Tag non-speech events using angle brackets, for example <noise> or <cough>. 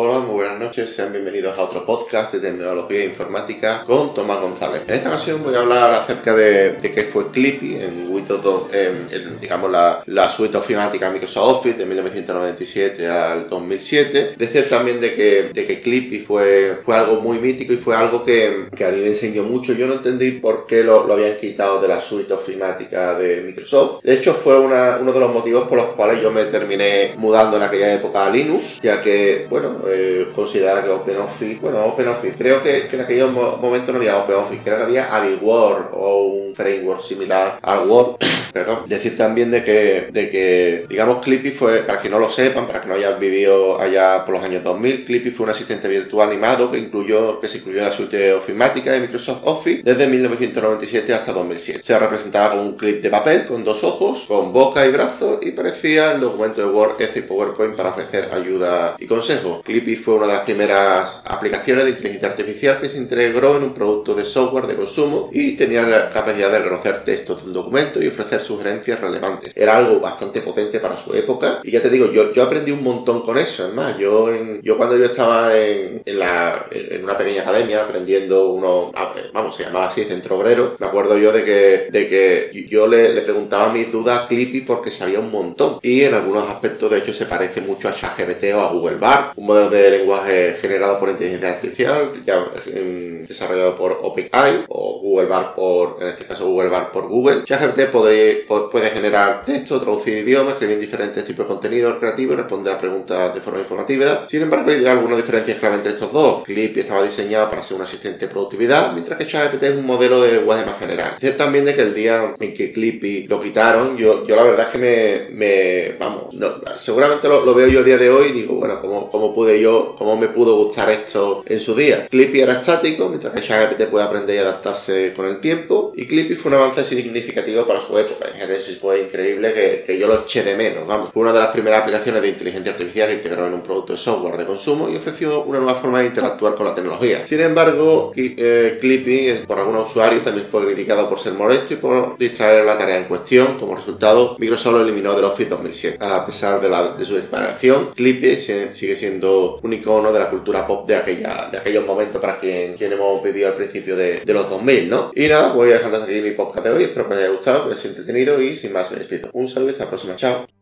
Hola, muy buenas noches, sean bienvenidos a otro podcast de tecnología e informática con Tomás González. En esta ocasión voy a hablar acerca de, qué fue Clippy en Windows, en, digamos la, la, suite ofimática Microsoft Office de 1997 al 2007. Decir también de que, de Clippy fue, algo muy mítico y fue algo que, que a mí me enseñó mucho. Yo no entendí por qué lo, habían quitado de la suite ofimática de Microsoft. De hecho, fue uno de los motivos por los cuales yo me terminé mudando en aquella época a Linux, ya que, bueno, eh, considera que OpenOffice, bueno, OpenOffice, creo que, en aquellos momentos no había OpenOffice, creo que había AviWord o un framework similar al Word, <coughs> pero decir también de que, de que, digamos, Clippy fue, para que no lo sepan, para que no hayan vivido allá por los años 2000, Clippy fue un asistente virtual animado que incluyó, que se incluyó en la suite ofimática de Microsoft Office desde 1997 hasta 2007. Se representaba con un clip de papel con dos ojos, con boca y brazos y parecía el documento de Word, Excel y PowerPoint para ofrecer ayuda y consejo. Clippy fue una de las primeras aplicaciones de inteligencia artificial que se integró en un producto de software de consumo y tenía la capacidad de reconocer textos de un documento y ofrecer sugerencias relevantes. Era algo bastante potente para su época y ya te digo, yo, yo aprendí un montón con eso. Es más, yo, yo cuando yo estaba en, en, la, en una pequeña academia aprendiendo uno, vamos, se llamaba así, centro obrero, me acuerdo yo de que, de que yo le, le preguntaba mis dudas a Clippy porque sabía un montón y en algunos aspectos de hecho se parece mucho a ChatGPT o a Google Bar, un de lenguaje generado por inteligencia artificial, ya, em, desarrollado por OpenAI o Google Bar por, en este caso Google Bar por Google. ChatGPT puede, puede generar texto, traducir idiomas, escribir diferentes tipos de contenido creativo y responder a preguntas de forma informativa. Sin embargo, hay algunas diferencias clave entre estos dos. Clippy estaba diseñado para ser un asistente de productividad, mientras que ChatGPT es un modelo de lenguaje más general. Decir también de que el día en que Clippy lo quitaron, yo, yo la verdad es que me, me vamos, seguramente lo, lo, veo yo a día de hoy y digo, bueno, ¿cómo, cómo pude yo, cómo me pudo gustar esto en su día? Clippy era estático, mientras que ChatGPT puede aprender y adaptarse con el tiempo, y Clippy fue un avance significativo para su época. En Genesis fue increíble que, que, yo lo eché de menos, vamos. Fue una de las primeras aplicaciones de inteligencia artificial que integró en un producto de software de consumo y ofreció una nueva forma de interactuar con la tecnología. Sin embargo, eh, Clippy, eh, por algunos usuarios, también fue criticado por ser molesto y por distraer la tarea en cuestión. Como resultado, Microsoft lo eliminó del Office 2007. A pesar de, la, de su separación, Clippy sigue siendo un icono de la cultura pop de, aquella, de aquellos momentos para quien, quien hemos vivido al principio de, los 2000, ¿no? Y nada, voy a dejar aquí mi podcast de hoy. Espero que os haya gustado, que os haya entretenido y sin más me despido. Un saludo y hasta la próxima. Chao.